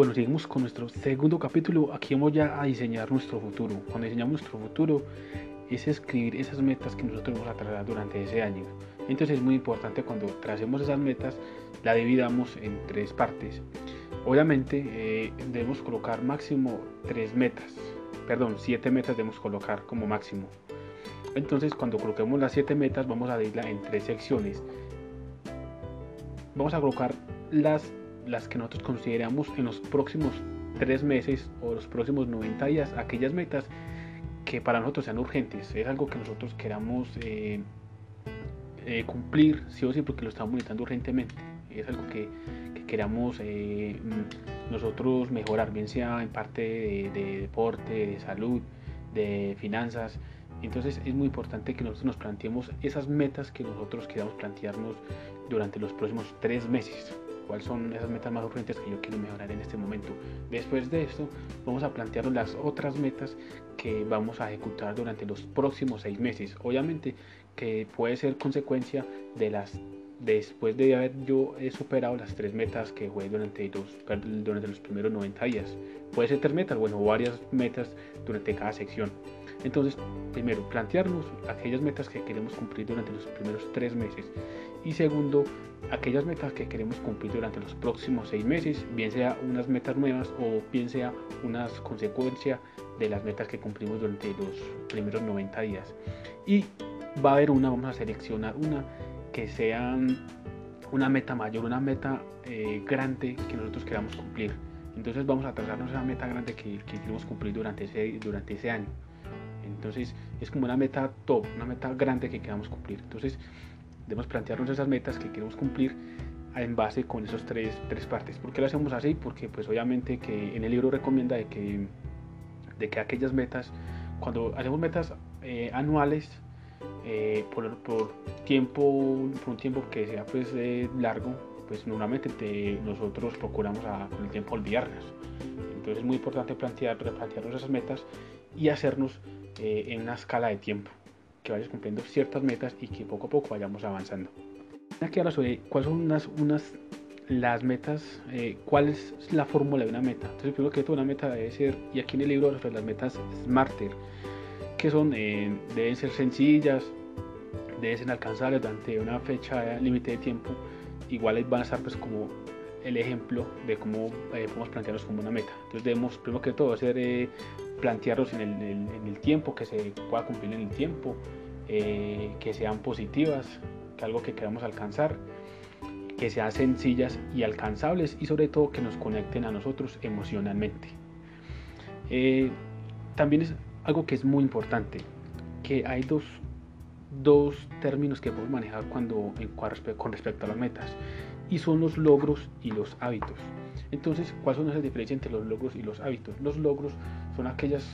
bueno, seguimos con nuestro segundo capítulo. Aquí vamos ya a diseñar nuestro futuro. Cuando diseñamos nuestro futuro es escribir esas metas que nosotros vamos a trazar durante ese año. Entonces es muy importante cuando tracemos esas metas, la dividamos en tres partes. Obviamente eh, debemos colocar máximo tres metas, perdón, siete metas debemos colocar como máximo. Entonces cuando coloquemos las siete metas vamos a dividirla en tres secciones. Vamos a colocar las, las que nosotros consideramos en los próximos tres meses o los próximos 90 días, aquellas metas que para nosotros sean urgentes, es algo que nosotros queramos eh, eh, cumplir, sí o sí, porque lo estamos necesitando urgentemente, es algo que, queramos eh, nosotros mejorar, bien sea en parte de, deporte, de salud, de finanzas. Entonces es muy importante que nosotros nos planteemos esas metas que nosotros queramos plantearnos durante los próximos tres meses cuáles son esas metas más urgentes que yo quiero mejorar en este momento. Después de esto, vamos a plantearnos las otras metas que vamos a ejecutar durante los próximos seis meses. Obviamente que puede ser consecuencia de las después de haber yo he superado las tres metas que fue durante los, durante los primeros 90 días. Puede ser tres metas, bueno, varias metas durante cada sección. Entonces, primero, plantearnos aquellas metas que queremos cumplir durante los primeros tres meses. Y segundo, aquellas metas que queremos cumplir durante los próximos seis meses, bien sea unas metas nuevas o bien sea unas consecuencias de las metas que cumplimos durante los primeros 90 días. Y va a haber una, vamos a seleccionar una que sea una meta mayor, una meta eh, grande que nosotros queramos cumplir. Entonces vamos a trazarnos esa meta grande que, que queremos cumplir durante ese, durante ese año. Entonces es como una meta top, una meta grande que queramos cumplir. Entonces debemos plantearnos esas metas que queremos cumplir en base con esos tres, tres partes. ¿Por qué lo hacemos así? Porque pues obviamente que en el libro recomienda de que, de que aquellas metas, cuando hacemos metas eh, anuales, eh, por, por, tiempo, por un tiempo que sea pues eh, largo, pues normalmente nosotros procuramos con el tiempo olvidarnos. Entonces es muy importante plantear, replantearnos esas metas y hacernos en una escala de tiempo que vayas cumpliendo ciertas metas y que poco a poco vayamos avanzando. Aquí ahora sobre cuáles son las metas, eh, cuál es la fórmula de una meta. Entonces, primero que todo, una meta debe ser, y aquí en el libro sobre las metas Smarter, que son, eh, deben ser sencillas, deben ser alcanzables durante una fecha límite de tiempo, iguales van a estar pues como el ejemplo de cómo eh, podemos plantearnos como una meta. Entonces debemos primero que todo hacer plantearlos en el, en el, tiempo, que se pueda cumplir en el tiempo, eh, que sean positivas, que algo que queramos alcanzar, que sean sencillas y alcanzables y sobre todo que nos conecten a nosotros emocionalmente. Eh, también es algo que es muy importante, que hay dos, dos términos que podemos manejar cuando, con respecto a las metas y son los logros y los hábitos. Entonces, ¿cuál son esas diferencias entre los logros y los hábitos? Los logros son aquellas,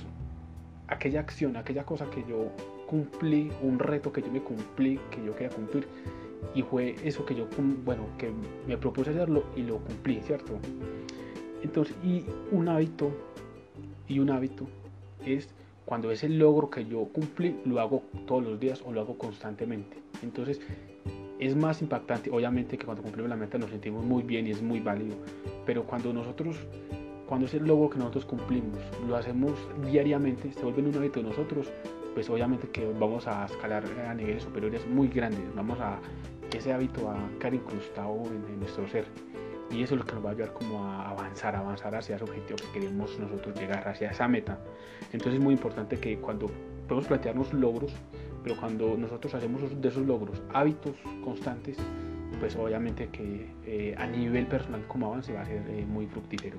aquella acción, aquella cosa que yo cumplí, un reto que yo me cumplí, que yo quería cumplir, y fue eso que yo, bueno, que me propuse hacerlo y lo cumplí, ¿cierto? Entonces, y un hábito, y un hábito es cuando ese logro que yo cumplí lo hago todos los días o lo hago constantemente. Entonces, es más impactante, obviamente que cuando cumplimos la meta nos sentimos muy bien y es muy válido, pero cuando nosotros, cuando ese logro que nosotros cumplimos lo hacemos diariamente, se vuelve un hábito de nosotros, pues obviamente que vamos a escalar a niveles superiores muy grandes, vamos a ese hábito a quedar incrustado en, nuestro ser. Y eso es lo que nos va a ayudar como a avanzar, avanzar hacia ese objetivo que queremos nosotros llegar, hacia esa meta. Entonces es muy importante que cuando podemos plantearnos logros, pero cuando nosotros hacemos de esos logros hábitos constantes, pues obviamente que eh, a nivel personal como avance va a ser eh, muy fructífero.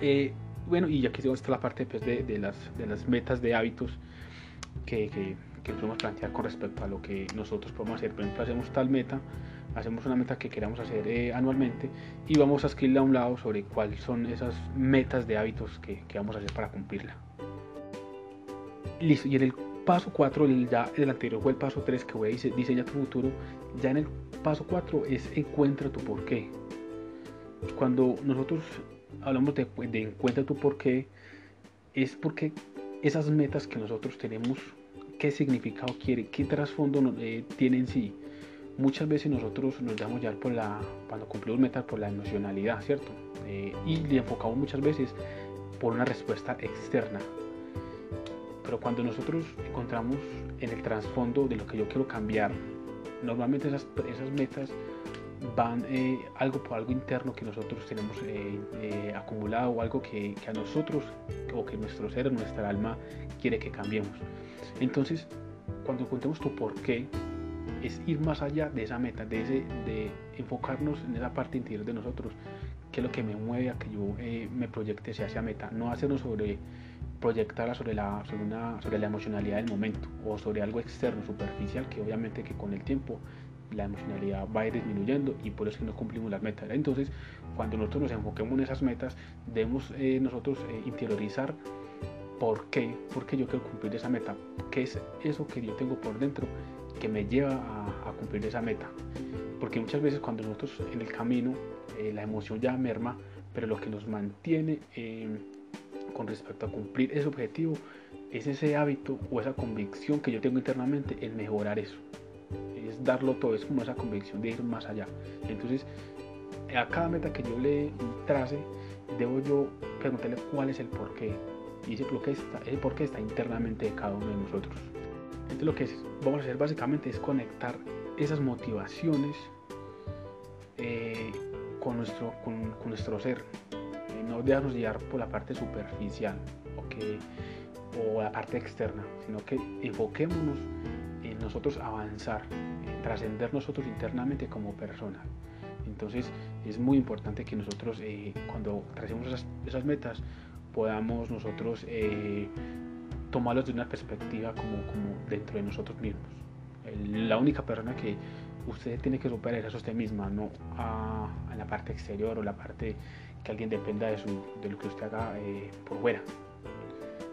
Eh, bueno, y aquí está la parte pues, de, de, las, de las metas de hábitos que, que, que, podemos plantear con respecto a lo que nosotros podemos hacer. Por ejemplo, hacemos tal meta, hacemos una meta que queramos hacer anualmente y vamos a escribirle a un lado sobre cuáles son esas metas de hábitos que, que vamos a hacer para cumplirla. Listo, y en el paso 4, ya el anterior fue el paso 3 que voy a diseñar tu futuro, ya en el paso 4 es encuentra tu porqué. Cuando nosotros hablamos de, de encuentra tu porqué, es porque esas metas que nosotros tenemos, qué significado quiere, qué trasfondo eh, tiene en sí. Muchas veces nosotros nos damos ya por la, cuando cumplimos metas por la emocionalidad, ¿cierto? eh, y le enfocamos muchas veces por una respuesta externa. Pero cuando nosotros encontramos en el trasfondo de lo que yo quiero cambiar, normalmente esas, esas metas van eh, algo por algo interno que nosotros tenemos eh, eh, acumulado o algo que, que, a nosotros o que nuestro ser, nuestra alma quiere que cambiemos. Entonces, cuando encontremos tu por qué, es ir más allá de esa meta, de, ese, de enfocarnos en esa parte interior de nosotros, que es lo que me mueve a que yo me proyecte hacia esa meta, no hacernos sobre proyectarla sobre la, sobre, una, sobre la emocionalidad del momento o sobre algo externo, superficial, que obviamente que con el tiempo la emocionalidad va a ir disminuyendo y por eso que no cumplimos las metas. Entonces, cuando nosotros nos enfoquemos en esas metas, debemos eh, nosotros eh, interiorizar por qué, por qué yo quiero cumplir esa meta, qué es eso que yo tengo por dentro que me lleva a, cumplir esa meta. Porque muchas veces cuando nosotros en el camino eh, la emoción ya merma, pero lo que nos mantiene con respecto a cumplir ese objetivo es ese hábito o esa convicción que yo tengo internamente en mejorar eso darlo todo, es como esa convicción de ir más allá. Entonces, a cada meta que yo le trace, debo yo preguntarle cuál es el porqué. Y ese porqué está, ese porqué está internamente de cada uno de nosotros. Lo que vamos a hacer básicamente es conectar esas motivaciones eh, con, nuestro, con, nuestro ser. Eh, no dejarnos guiar por la parte superficial o, que, o la parte externa, sino que enfoquémonos en nosotros avanzar, trascender nosotros internamente como persona. Entonces es muy importante que nosotros eh, cuando tracemos esas, metas podamos nosotros tomarlos de una perspectiva como, dentro de nosotros mismos. la única persona que usted tiene que superar es a usted misma, no a, la parte exterior o la parte que alguien dependa de, lo que usted haga eh, por fuera,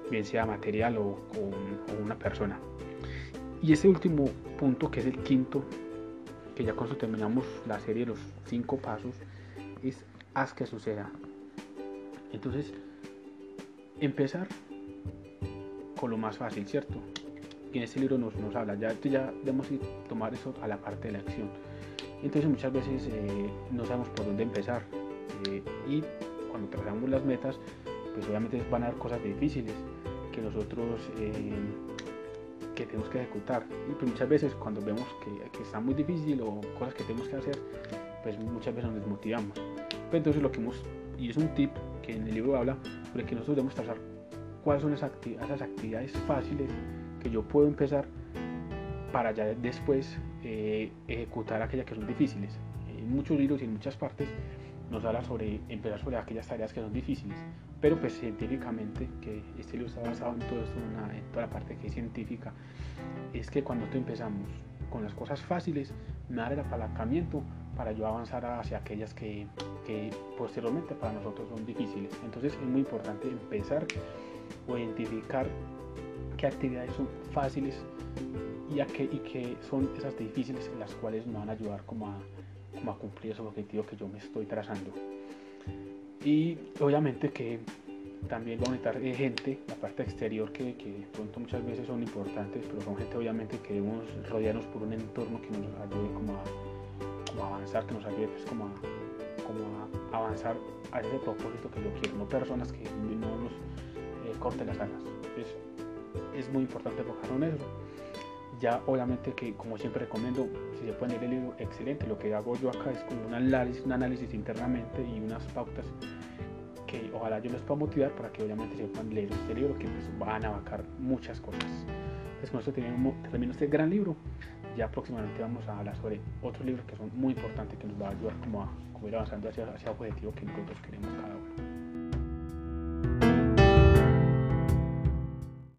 bien sea material o, o una persona. Y ese último punto, que es el quinto, que ya eso terminamos la serie de los cinco pasos, es haz que suceda. Entonces, empezar con lo más fácil, ¿cierto? Y en este libro nos, nos habla, ya, ya debemos ir, tomar eso a la parte de la acción. Entonces muchas veces eh, no sabemos por dónde empezar eh, y cuando trazamos las metas, pues obviamente van a haber cosas difíciles que nosotros eh, que tenemos que ejecutar. Y pues muchas veces cuando vemos que, que, está muy difícil o cosas que tenemos que hacer, pues muchas veces nos desmotivamos. Pero entonces lo que hemos, y es un tip que en el libro habla, sobre que nosotros debemos trazar cuáles son esas, actividades fáciles que yo puedo empezar para ya después eh, ejecutar aquellas que son difíciles. En muchos libros y en muchas partes nos habla sobre empezar sobre aquellas tareas que son difíciles, pero pues científicamente, que este libro está basado en todo esto, en, toda la parte que es científica, es que cuando empezamos con las cosas fáciles, me da el apalancamiento para yo avanzar hacia aquellas que, que posteriormente para nosotros son difíciles. Entonces es muy importante empezar o identificar qué actividades son fáciles y, a qué, y qué son esas difíciles en las cuales me van a ayudar como a cumplir esos objetivos que yo me estoy trazando. Y obviamente que también va a necesitar eh, gente, la parte exterior, que, que pronto muchas veces son importantes, pero son gente obviamente que debemos rodearnos por un entorno que nos ayude como a, avanzar, que nos ayude pues, como, a, como a avanzar a ese propósito que yo quiero, no personas que no nos eh, corten las alas. Entonces, es muy importante enfocarnos en eso ya obviamente que como siempre recomiendo, si se puede leer el libro, excelente. Lo que hago yo acá es como un análisis, un análisis internamente y unas pautas que ojalá yo les pueda motivar para que obviamente se puedan leer este libro que pues van a abarcar muchas cosas. Entonces con esto termino este gran libro. Ya próximamente vamos a hablar sobre otros libros que son muy importantes que nos va a ayudar como a, ir avanzando hacia, hacia el objetivo que nosotros queremos cada uno.